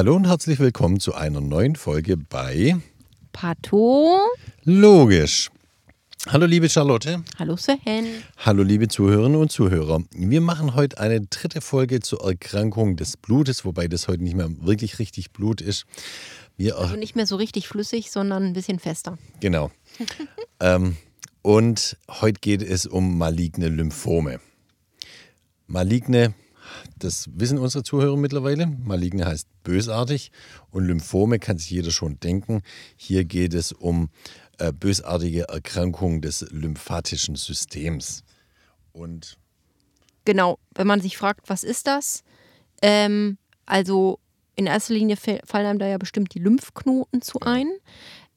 Hallo und herzlich willkommen zu einer neuen Folge bei Pato. Logisch. Hallo liebe Charlotte. Hallo Sven. Hallo liebe Zuhörerinnen und Zuhörer. Wir machen heute eine dritte Folge zur Erkrankung des Blutes, wobei das heute nicht mehr wirklich richtig Blut ist. Wir also nicht mehr so richtig flüssig, sondern ein bisschen fester. Genau. ähm, und heute geht es um maligne Lymphome. Maligne, das wissen unsere Zuhörer mittlerweile. Maligne heißt bösartig und Lymphome kann sich jeder schon denken. Hier geht es um äh, bösartige Erkrankungen des lymphatischen Systems. Und genau, wenn man sich fragt, was ist das? Ähm, also in erster Linie fallen einem da ja bestimmt die Lymphknoten zu ein.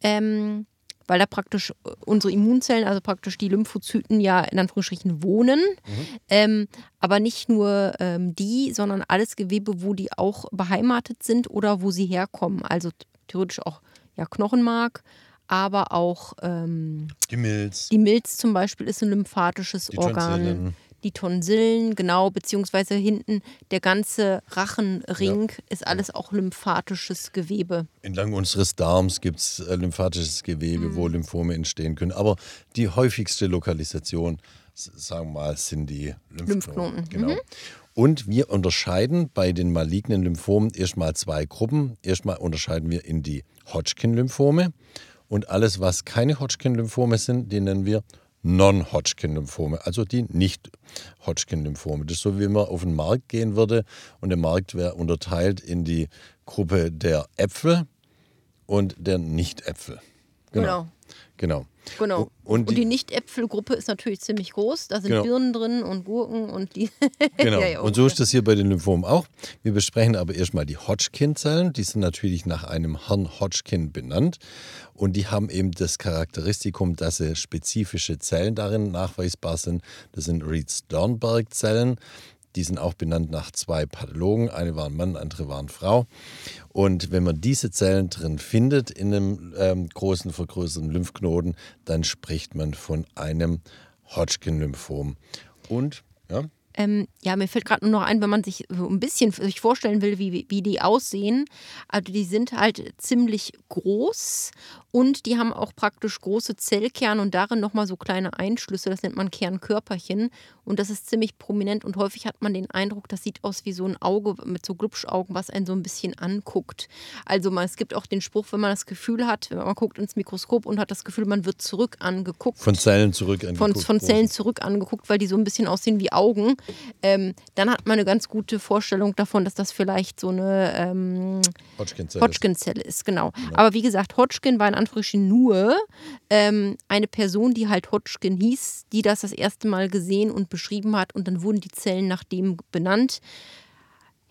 Ähm, weil da praktisch äh, unsere Immunzellen, also praktisch die Lymphozyten ja in Anführungsstrichen wohnen. Mhm. Ähm, aber nicht nur ähm, die, sondern alles Gewebe, wo die auch beheimatet sind oder wo sie herkommen. Also theoretisch auch ja, Knochenmark, aber auch ähm, die Milz. Die Milz zum Beispiel ist ein lymphatisches die Organ. Die Tonsillen, genau, beziehungsweise hinten der ganze Rachenring ja. ist alles auch lymphatisches Gewebe. Entlang unseres Darms gibt es äh, lymphatisches Gewebe, mhm. wo Lymphome entstehen können. Aber die häufigste Lokalisation, sagen wir mal, sind die Lymphknoten. Lymphknoten. Genau. Mhm. Und wir unterscheiden bei den malignen Lymphomen erstmal zwei Gruppen. Erstmal unterscheiden wir in die Hodgkin-Lymphome und alles, was keine Hodgkin-Lymphome sind, die nennen wir Non-Hodgkin-Lymphome, also die Nicht-Hodgkin-Lymphome. Das ist so, wie man auf den Markt gehen würde und der Markt wäre unterteilt in die Gruppe der Äpfel und der Nicht-Äpfel. Genau. genau. Genau. Genau. Und, und die, die Nicht-Äpfelgruppe ist natürlich ziemlich groß. Da sind genau. Birnen drin und Gurken und die. genau. ja, ja, okay. Und so ist das hier bei den Lymphomen auch. Wir besprechen aber erstmal die Hodgkin-Zellen. Die sind natürlich nach einem Herrn Hodgkin benannt. Und die haben eben das Charakteristikum, dass sie spezifische Zellen darin nachweisbar sind. Das sind Reed-Sternberg-Zellen. Die sind auch benannt nach zwei Pathologen. Eine war ein Mann, andere war eine Frau. Und wenn man diese Zellen drin findet in einem ähm, großen vergrößerten Lymphknoten, dann spricht man von einem Hodgkin-Lymphom. Und ja. Ähm, ja, mir fällt gerade nur noch ein, wenn man sich so ein bisschen sich vorstellen will, wie, wie die aussehen. Also die sind halt ziemlich groß und die haben auch praktisch große Zellkerne und darin nochmal so kleine Einschlüsse, das nennt man Kernkörperchen. Und das ist ziemlich prominent und häufig hat man den Eindruck, das sieht aus wie so ein Auge mit so Glubschaugen, was einen so ein bisschen anguckt. Also man, es gibt auch den Spruch, wenn man das Gefühl hat, wenn man guckt ins Mikroskop und hat das Gefühl, man wird zurück angeguckt. Von Zellen zurück angeguckt. Von, von Zellen zurück angeguckt, weil die so ein bisschen aussehen wie Augen ähm, dann hat man eine ganz gute Vorstellung davon, dass das vielleicht so eine ähm, Hodgkin-Zelle Hodgkin ist. ist. Genau. Ja. Aber wie gesagt, Hodgkin war in Anführungsstrichen nur ähm, eine Person, die halt Hodgkin hieß, die das das erste Mal gesehen und beschrieben hat und dann wurden die Zellen nach dem benannt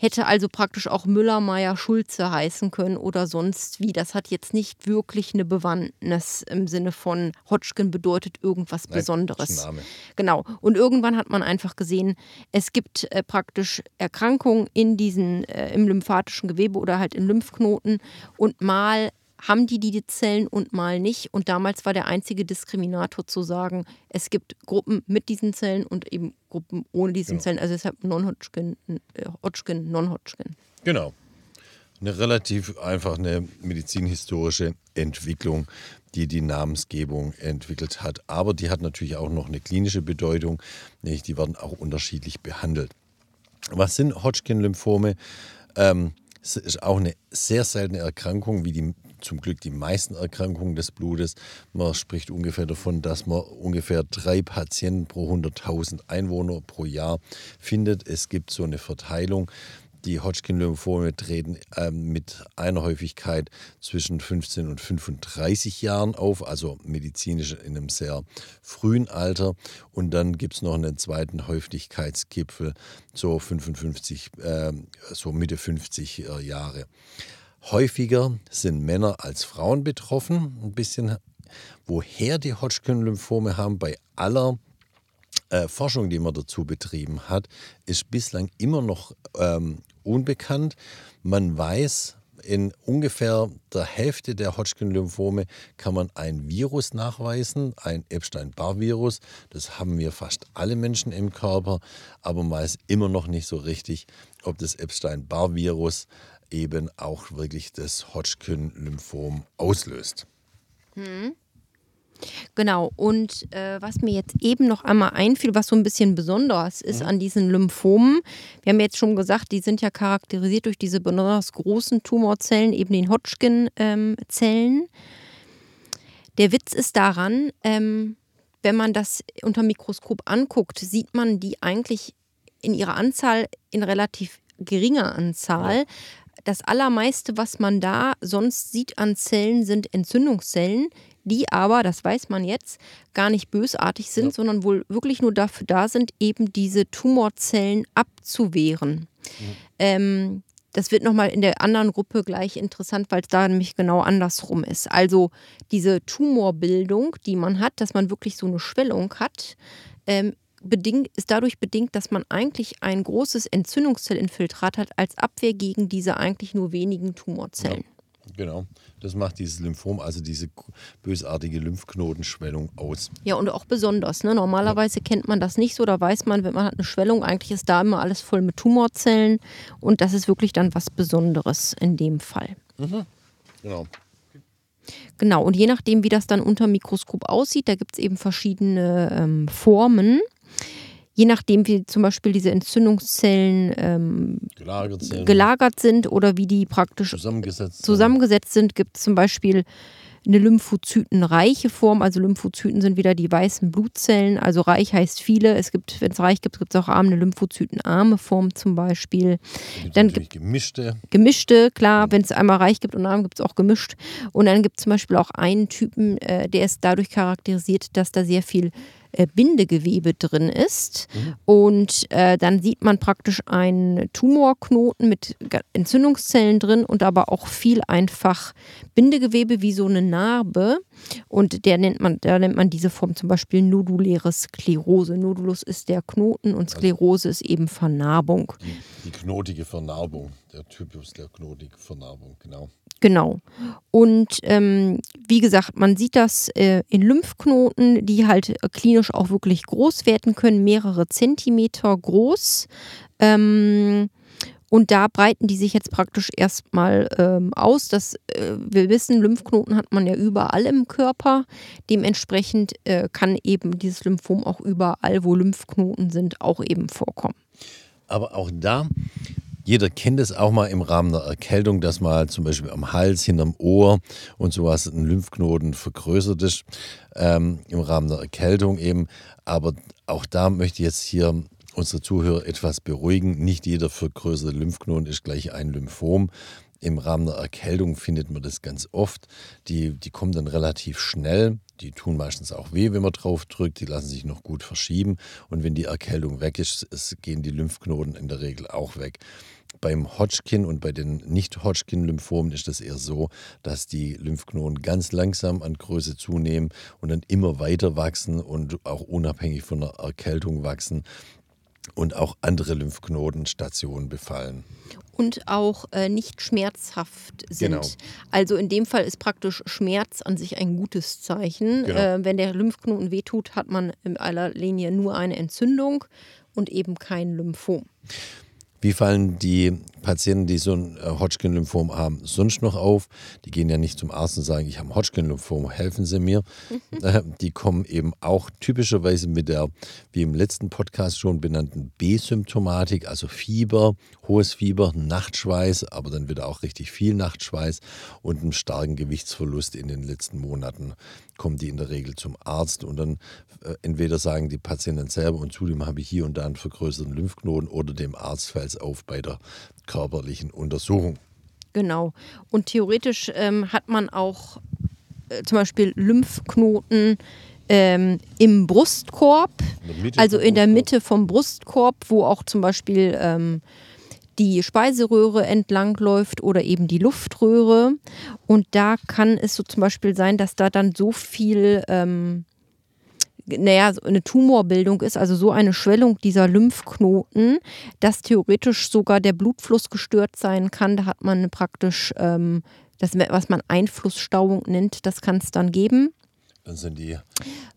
hätte also praktisch auch Müller, Meyer, Schulze heißen können oder sonst wie. Das hat jetzt nicht wirklich eine Bewandtnis im Sinne von Hodgkin bedeutet irgendwas Nein, Besonderes. Genau. Und irgendwann hat man einfach gesehen, es gibt äh, praktisch Erkrankungen in diesen, äh, im lymphatischen Gewebe oder halt in Lymphknoten und mal haben die die Zellen und mal nicht. Und damals war der einzige Diskriminator zu sagen, es gibt Gruppen mit diesen Zellen und eben Gruppen ohne diesen genau. Zellen. Also deshalb Non-Hodgkin, äh, Hodgkin, Non-Hodgkin. Genau. Eine relativ einfach eine medizinhistorische Entwicklung, die die Namensgebung entwickelt hat. Aber die hat natürlich auch noch eine klinische Bedeutung. Die werden auch unterschiedlich behandelt. Was sind Hodgkin-Lymphome? Ähm, es ist auch eine sehr seltene Erkrankung, wie die zum Glück die meisten Erkrankungen des Blutes. Man spricht ungefähr davon, dass man ungefähr drei Patienten pro 100.000 Einwohner pro Jahr findet. Es gibt so eine Verteilung. Die Hodgkin-Lymphome treten ähm, mit einer Häufigkeit zwischen 15 und 35 Jahren auf, also medizinisch in einem sehr frühen Alter. Und dann gibt es noch einen zweiten Häufigkeitsgipfel, so 55, äh, so Mitte 50 äh, Jahre. Häufiger sind Männer als Frauen betroffen. Ein bisschen, woher die Hodgkin-Lymphome haben, bei aller äh, Forschung, die man dazu betrieben hat, ist bislang immer noch ähm, unbekannt. Man weiß, in ungefähr der Hälfte der Hodgkin-Lymphome kann man ein Virus nachweisen, ein Epstein-Barr-Virus. Das haben wir fast alle Menschen im Körper, aber man weiß immer noch nicht so richtig, ob das Epstein-Barr-Virus eben auch wirklich das Hodgkin-Lymphom auslöst. Hm. Genau, und äh, was mir jetzt eben noch einmal einfiel, was so ein bisschen besonders ist mhm. an diesen Lymphomen, wir haben jetzt schon gesagt, die sind ja charakterisiert durch diese besonders großen Tumorzellen, eben den Hodgkin-Zellen. Ähm, Der Witz ist daran, ähm, wenn man das unter Mikroskop anguckt, sieht man die eigentlich in ihrer Anzahl in relativ geringer Anzahl. Ja. Das allermeiste, was man da sonst sieht an Zellen, sind Entzündungszellen, die aber, das weiß man jetzt, gar nicht bösartig sind, ja. sondern wohl wirklich nur dafür da sind, eben diese Tumorzellen abzuwehren. Mhm. Ähm, das wird nochmal in der anderen Gruppe gleich interessant, weil es da nämlich genau andersrum ist. Also diese Tumorbildung, die man hat, dass man wirklich so eine Schwellung hat, ähm, bedingt, ist dadurch bedingt, dass man eigentlich ein großes Entzündungszellinfiltrat hat als Abwehr gegen diese eigentlich nur wenigen Tumorzellen. Ja, genau. Das macht dieses Lymphom, also diese bösartige Lymphknotenschwellung aus. Ja, und auch besonders. Ne? Normalerweise ja. kennt man das nicht so. Da weiß man, wenn man hat eine Schwellung, eigentlich ist da immer alles voll mit Tumorzellen. Und das ist wirklich dann was Besonderes in dem Fall. Mhm. Genau. Genau, und je nachdem, wie das dann unter Mikroskop aussieht, da gibt es eben verschiedene ähm, Formen je nachdem, wie zum Beispiel diese Entzündungszellen ähm, gelagert, sind. gelagert, sind. oder wie die praktisch zusammengesetzt, zusammengesetzt sind, gibt es zum Beispiel eine lymphozytenreiche Form. Also Lymphozyten sind wieder die weißen Blutzellen. Also reich heißt viele. Es gibt, wenn es reich gibt, gibt es auch arm, eine lymphozytenarme Form zum Beispiel. Dann gibt gemischte. Gemischte, klar. Wenn es einmal reich gibt und arm, gibt es auch gemischt. Und dann gibt es zum Beispiel auch einen Typen, äh, der ist dadurch charakterisiert, dass da sehr viel äh, Bindegewebe drin ist. Mhm. Und äh, dann sieht man praktisch einen Tumorknoten mit Entzündungszellen drin und aber auch viel einfach Bindegewebe wie so eine Narbe. Und der nennt man, da nennt man diese Form zum Beispiel noduläre Sklerose. Nodulus ist der Knoten und also Sklerose ist eben Vernarbung. Die, die knotige Vernarbung, der Typus der knotigen Vernarbung, genau. Genau. Und ähm, wie gesagt, man sieht das äh, in Lymphknoten, die halt äh, klinisch auch wirklich groß werden können, mehrere Zentimeter groß. Ähm, und da breiten die sich jetzt praktisch erstmal ähm, aus. Das, äh, wir wissen, Lymphknoten hat man ja überall im Körper. Dementsprechend äh, kann eben dieses Lymphom auch überall, wo Lymphknoten sind, auch eben vorkommen. Aber auch da jeder kennt es auch mal im Rahmen der Erkältung, dass mal zum Beispiel am Hals, hinterm Ohr und sowas ein Lymphknoten vergrößert ist ähm, im Rahmen der Erkältung eben. Aber auch da möchte ich jetzt hier unsere Zuhörer etwas beruhigen. Nicht jeder vergrößerte Lymphknoten ist gleich ein Lymphom. Im Rahmen der Erkältung findet man das ganz oft. Die, die kommen dann relativ schnell. Die tun meistens auch weh, wenn man drauf drückt. Die lassen sich noch gut verschieben. Und wenn die Erkältung weg ist, es gehen die Lymphknoten in der Regel auch weg. Beim Hodgkin und bei den Nicht-Hodgkin-Lymphomen ist das eher so, dass die Lymphknoten ganz langsam an Größe zunehmen und dann immer weiter wachsen und auch unabhängig von der Erkältung wachsen und auch andere Lymphknotenstationen befallen. Und auch äh, nicht schmerzhaft sind. Genau. Also in dem Fall ist praktisch Schmerz an sich ein gutes Zeichen. Genau. Äh, wenn der Lymphknoten wehtut, hat man in aller Linie nur eine Entzündung und eben kein Lymphom. Wie fallen die Patienten, die so ein äh, Hodgkin-Lymphom haben, sonst noch auf? Die gehen ja nicht zum Arzt und sagen, ich habe ein Hodgkin-Lymphom, helfen Sie mir. Äh, die kommen eben auch typischerweise mit der, wie im letzten Podcast schon benannten B-Symptomatik, also Fieber, hohes Fieber, Nachtschweiß, aber dann wieder auch richtig viel Nachtschweiß und einen starken Gewichtsverlust in den letzten Monaten kommen die in der Regel zum Arzt und dann äh, entweder sagen die Patienten selber und zudem habe ich hier und da einen vergrößerten Lymphknoten oder dem Arzt fällt es auf bei der körperlichen Untersuchung. Genau. Und theoretisch ähm, hat man auch äh, zum Beispiel Lymphknoten ähm, im Brustkorb, in also in der Mitte vom Brustkorb, wo auch zum Beispiel ähm, die Speiseröhre entlangläuft oder eben die Luftröhre. Und da kann es so zum Beispiel sein, dass da dann so viel, ähm, naja, eine Tumorbildung ist, also so eine Schwellung dieser Lymphknoten, dass theoretisch sogar der Blutfluss gestört sein kann. Da hat man praktisch ähm, das, was man Einflussstauung nennt, das kann es dann geben. Dann sind die.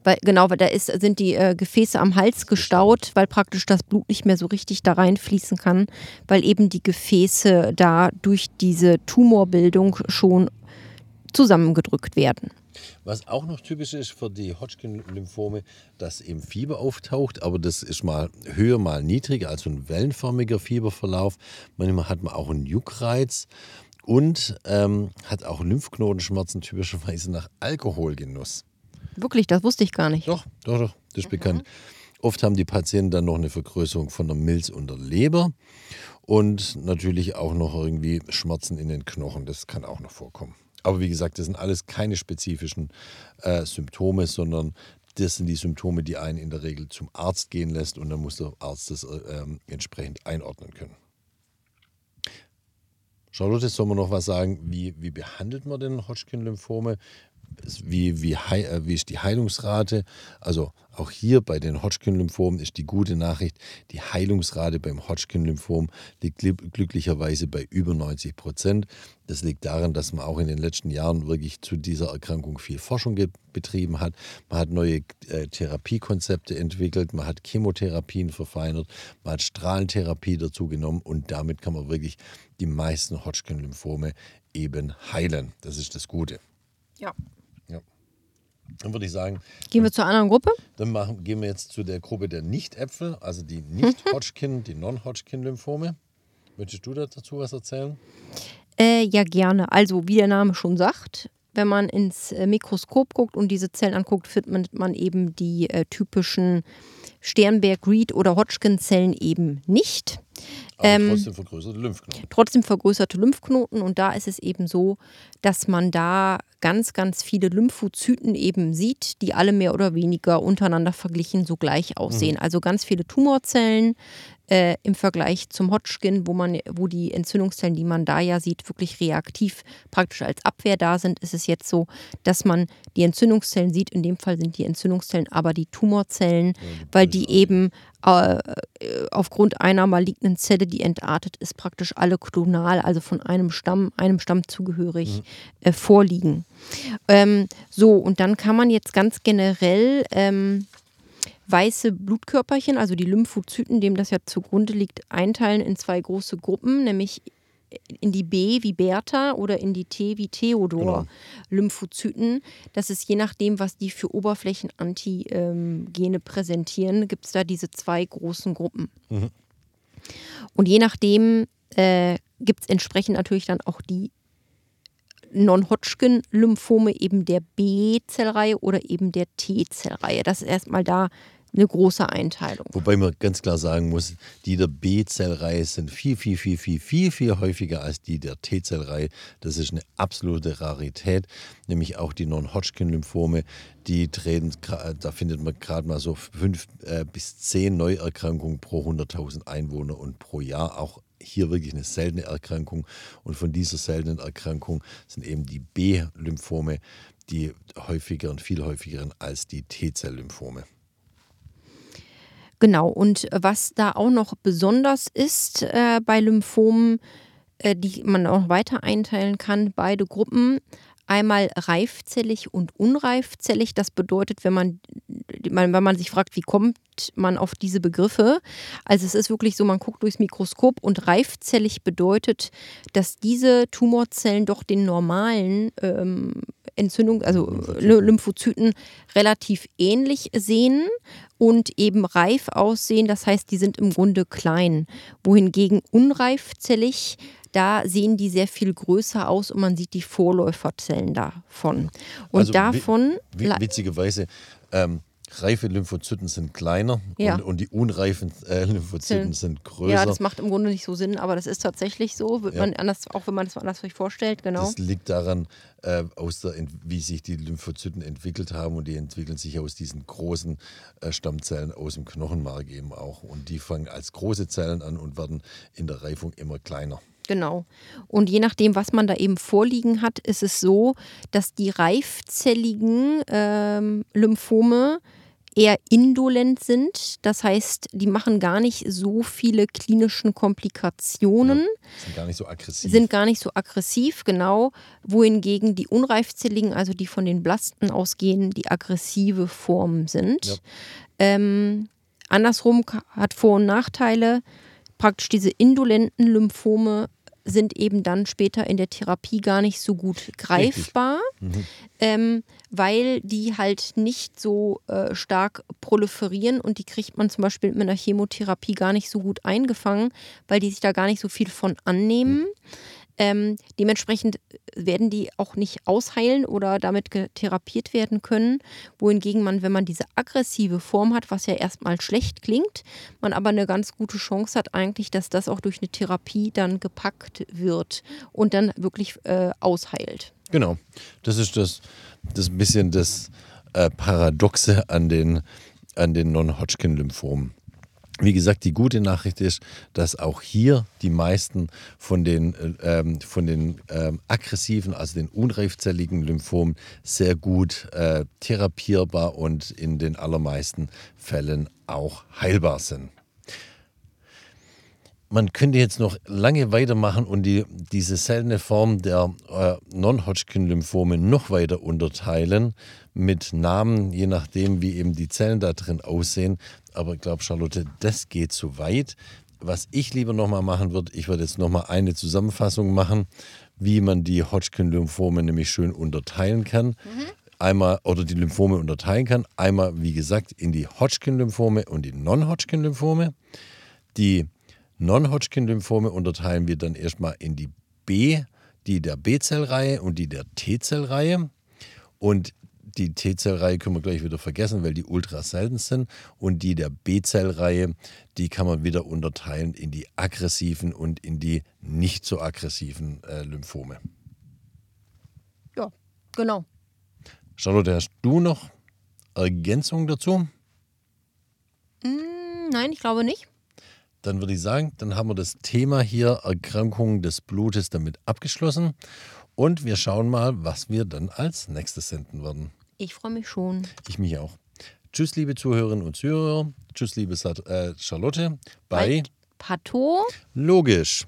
Weil, genau, weil da ist, sind die äh, Gefäße am Hals gestaut, weil praktisch das Blut nicht mehr so richtig da reinfließen kann, weil eben die Gefäße da durch diese Tumorbildung schon zusammengedrückt werden. Was auch noch typisch ist für die Hodgkin-Lymphome, dass eben Fieber auftaucht, aber das ist mal höher, mal niedriger, also ein wellenförmiger Fieberverlauf. Manchmal hat man auch einen Juckreiz und ähm, hat auch Lymphknotenschmerzen typischerweise nach Alkoholgenuss. Wirklich, das wusste ich gar nicht. Doch, doch, doch, das ist mhm. bekannt. Oft haben die Patienten dann noch eine Vergrößerung von der Milz und der Leber und natürlich auch noch irgendwie Schmerzen in den Knochen. Das kann auch noch vorkommen. Aber wie gesagt, das sind alles keine spezifischen äh, Symptome, sondern das sind die Symptome, die einen in der Regel zum Arzt gehen lässt und dann muss der Arzt das äh, entsprechend einordnen können. Charlotte, soll man noch was sagen? Wie, wie behandelt man denn Hodgkin-Lymphome? Wie, wie, äh, wie ist die Heilungsrate. Also auch hier bei den Hodgkin-Lymphomen ist die gute Nachricht, die Heilungsrate beim Hodgkin-Lymphom liegt glücklicherweise bei über 90 Prozent. Das liegt daran, dass man auch in den letzten Jahren wirklich zu dieser Erkrankung viel Forschung betrieben hat. Man hat neue äh, Therapiekonzepte entwickelt, man hat Chemotherapien verfeinert, man hat Strahlentherapie dazu genommen und damit kann man wirklich die meisten Hodgkin-Lymphome eben heilen. Das ist das Gute. Ja. Dann würde ich sagen. Gehen wir zur anderen Gruppe? Dann machen, gehen wir jetzt zu der Gruppe der Nicht-Äpfel, also die Nicht-Hodgkin, die Non-Hodgkin-Lymphome. Möchtest du dazu was erzählen? Äh, ja, gerne. Also, wie der Name schon sagt, wenn man ins äh, Mikroskop guckt und diese Zellen anguckt, findet man eben die äh, typischen Sternberg-Reed- oder Hodgkin-Zellen eben nicht. Aber ähm, trotzdem vergrößerte Lymphknoten. Trotzdem vergrößerte Lymphknoten. Und da ist es eben so, dass man da ganz, ganz viele Lymphozyten eben sieht, die alle mehr oder weniger untereinander verglichen so gleich aussehen. Mhm. Also ganz viele Tumorzellen, äh, im Vergleich zum Hodgkin, wo man, wo die Entzündungszellen, die man da ja sieht, wirklich reaktiv praktisch als Abwehr da sind, ist es jetzt so, dass man die Entzündungszellen sieht. In dem Fall sind die Entzündungszellen aber die Tumorzellen, weil die eben äh, aufgrund einer malignen Zelle, die entartet ist, praktisch alle klonal, also von einem Stamm, einem Stamm zugehörig, mhm. äh, vorliegen. Ähm, so, und dann kann man jetzt ganz generell ähm, weiße Blutkörperchen, also die Lymphozyten, dem das ja zugrunde liegt, einteilen in zwei große Gruppen, nämlich in die B wie Bertha oder in die T wie Theodor genau. Lymphozyten. Das ist je nachdem, was die für Oberflächenantigene präsentieren, gibt es da diese zwei großen Gruppen. Mhm. Und je nachdem äh, gibt es entsprechend natürlich dann auch die Non-Hodgkin-Lymphome eben der B-Zellreihe oder eben der T-Zellreihe. Das ist erstmal da eine große Einteilung. Wobei man ganz klar sagen muss, die der B-Zellreihe sind viel, viel, viel, viel, viel, viel häufiger als die der T-Zellreihe. Das ist eine absolute Rarität, nämlich auch die Non-Hodgkin-Lymphome. Die treten, da findet man gerade mal so fünf äh, bis zehn Neuerkrankungen pro 100.000 Einwohner und pro Jahr. Auch hier wirklich eine seltene Erkrankung. Und von dieser seltenen Erkrankung sind eben die B-Lymphome die häufigeren, viel häufigeren als die T-Zell-Lymphome. Genau, und was da auch noch besonders ist äh, bei Lymphomen, äh, die man auch weiter einteilen kann, beide Gruppen, einmal reifzellig und unreifzellig. Das bedeutet, wenn man, wenn man sich fragt, wie kommt man auf diese Begriffe? Also es ist wirklich so, man guckt durchs Mikroskop und reifzellig bedeutet, dass diese Tumorzellen doch den normalen ähm, Entzündung, also Lymphozyten relativ ähnlich sehen und eben reif aussehen. Das heißt, die sind im Grunde klein. Wohingegen unreifzellig da sehen die sehr viel größer aus und man sieht die Vorläuferzellen davon. Und also, davon. Witzigerweise, ähm, reife Lymphozyten sind kleiner ja. und, und, die unreifen äh, Lymphozyten sind größer. Ja, das macht im Grunde nicht so Sinn, aber das ist tatsächlich so, wird ja. man anders, auch wenn man das anders sich vorstellt, genau. Das liegt daran, äh, aus der, wie sich die Lymphozyten entwickelt haben und die entwickeln sich aus diesen großen äh, Stammzellen aus dem Knochenmark eben auch. Und die fangen als große Zellen an und werden in der Reifung immer kleiner. Genau. Und je nachdem, was man da eben vorliegen hat, ist es so, dass die reifzelligen ähm, Lymphome eher indolent sind. Das heißt, die machen gar nicht so viele klinischen Komplikationen. Ja, sind gar nicht so aggressiv. Sind gar nicht so aggressiv, genau. Wohingegen die unreifzelligen, also die von den Blasten ausgehen, die aggressive Formen sind. Ja. Ähm, andersrum hat Vor- und Nachteile. Praktisch diese indolenten Lymphome sind eben dann später in der Therapie gar nicht so gut greifbar, mhm. ähm, weil die halt nicht so äh, stark proliferieren und die kriegt man zum Beispiel mit einer Chemotherapie gar nicht so gut eingefangen, weil die sich da gar nicht so viel von annehmen. Mhm. Ähm, dementsprechend werden die auch nicht ausheilen oder damit therapiert werden können. Wohingegen man, wenn man diese aggressive Form hat, was ja erstmal schlecht klingt, man aber eine ganz gute Chance hat eigentlich, dass das auch durch eine Therapie dann gepackt wird und dann wirklich äh, ausheilt. Genau, das ist das, das bisschen das äh, Paradoxe an den, an den Non-Hodgkin-Lymphomen. Wie gesagt, die gute Nachricht ist, dass auch hier die meisten von den, äh, ähm, von den ähm, aggressiven, also den unreifzelligen Lymphomen sehr gut äh, therapierbar und in den allermeisten Fällen auch heilbar sind. Man könnte jetzt noch lange weitermachen und die, diese seltene Form der äh, Non-Hodgkin-Lymphome noch weiter unterteilen mit Namen, je nachdem, wie eben die Zellen da drin aussehen. Aber ich glaube, Charlotte, das geht zu weit. Was ich lieber nochmal machen würde, ich würde jetzt nochmal eine Zusammenfassung machen, wie man die Hodgkin-Lymphome nämlich schön unterteilen kann. Mhm. Einmal, oder die Lymphome unterteilen kann. Einmal, wie gesagt, in die Hodgkin-Lymphome und die Non-Hodgkin-Lymphome. Die Non-Hodgkin-Lymphome unterteilen wir dann erstmal in die B, die der B-Zellreihe und die der T-Zellreihe. Und die T-Zellreihe können wir gleich wieder vergessen, weil die ultra selten sind. Und die der B-Zellreihe, die kann man wieder unterteilen in die aggressiven und in die nicht so aggressiven äh, Lymphome. Ja, genau. Charlotte, hast du noch Ergänzungen dazu? Mm, nein, ich glaube nicht. Dann würde ich sagen, dann haben wir das Thema hier Erkrankungen des Blutes damit abgeschlossen. Und wir schauen mal, was wir dann als nächstes senden werden. Ich freue mich schon. Ich mich auch. Tschüss, liebe Zuhörerinnen und Zuhörer. Tschüss, liebe äh, Charlotte. Bei Pato. Logisch.